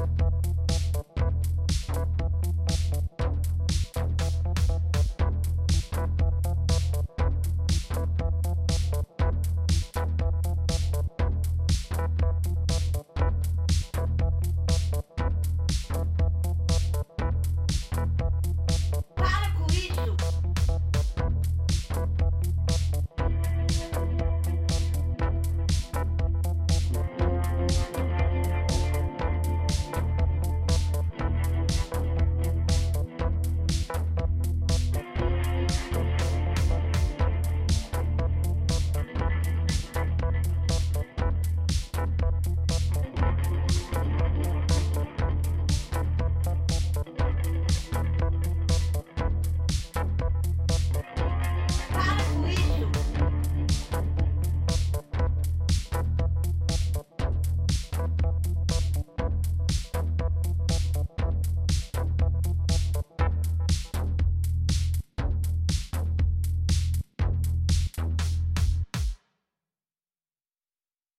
Bye.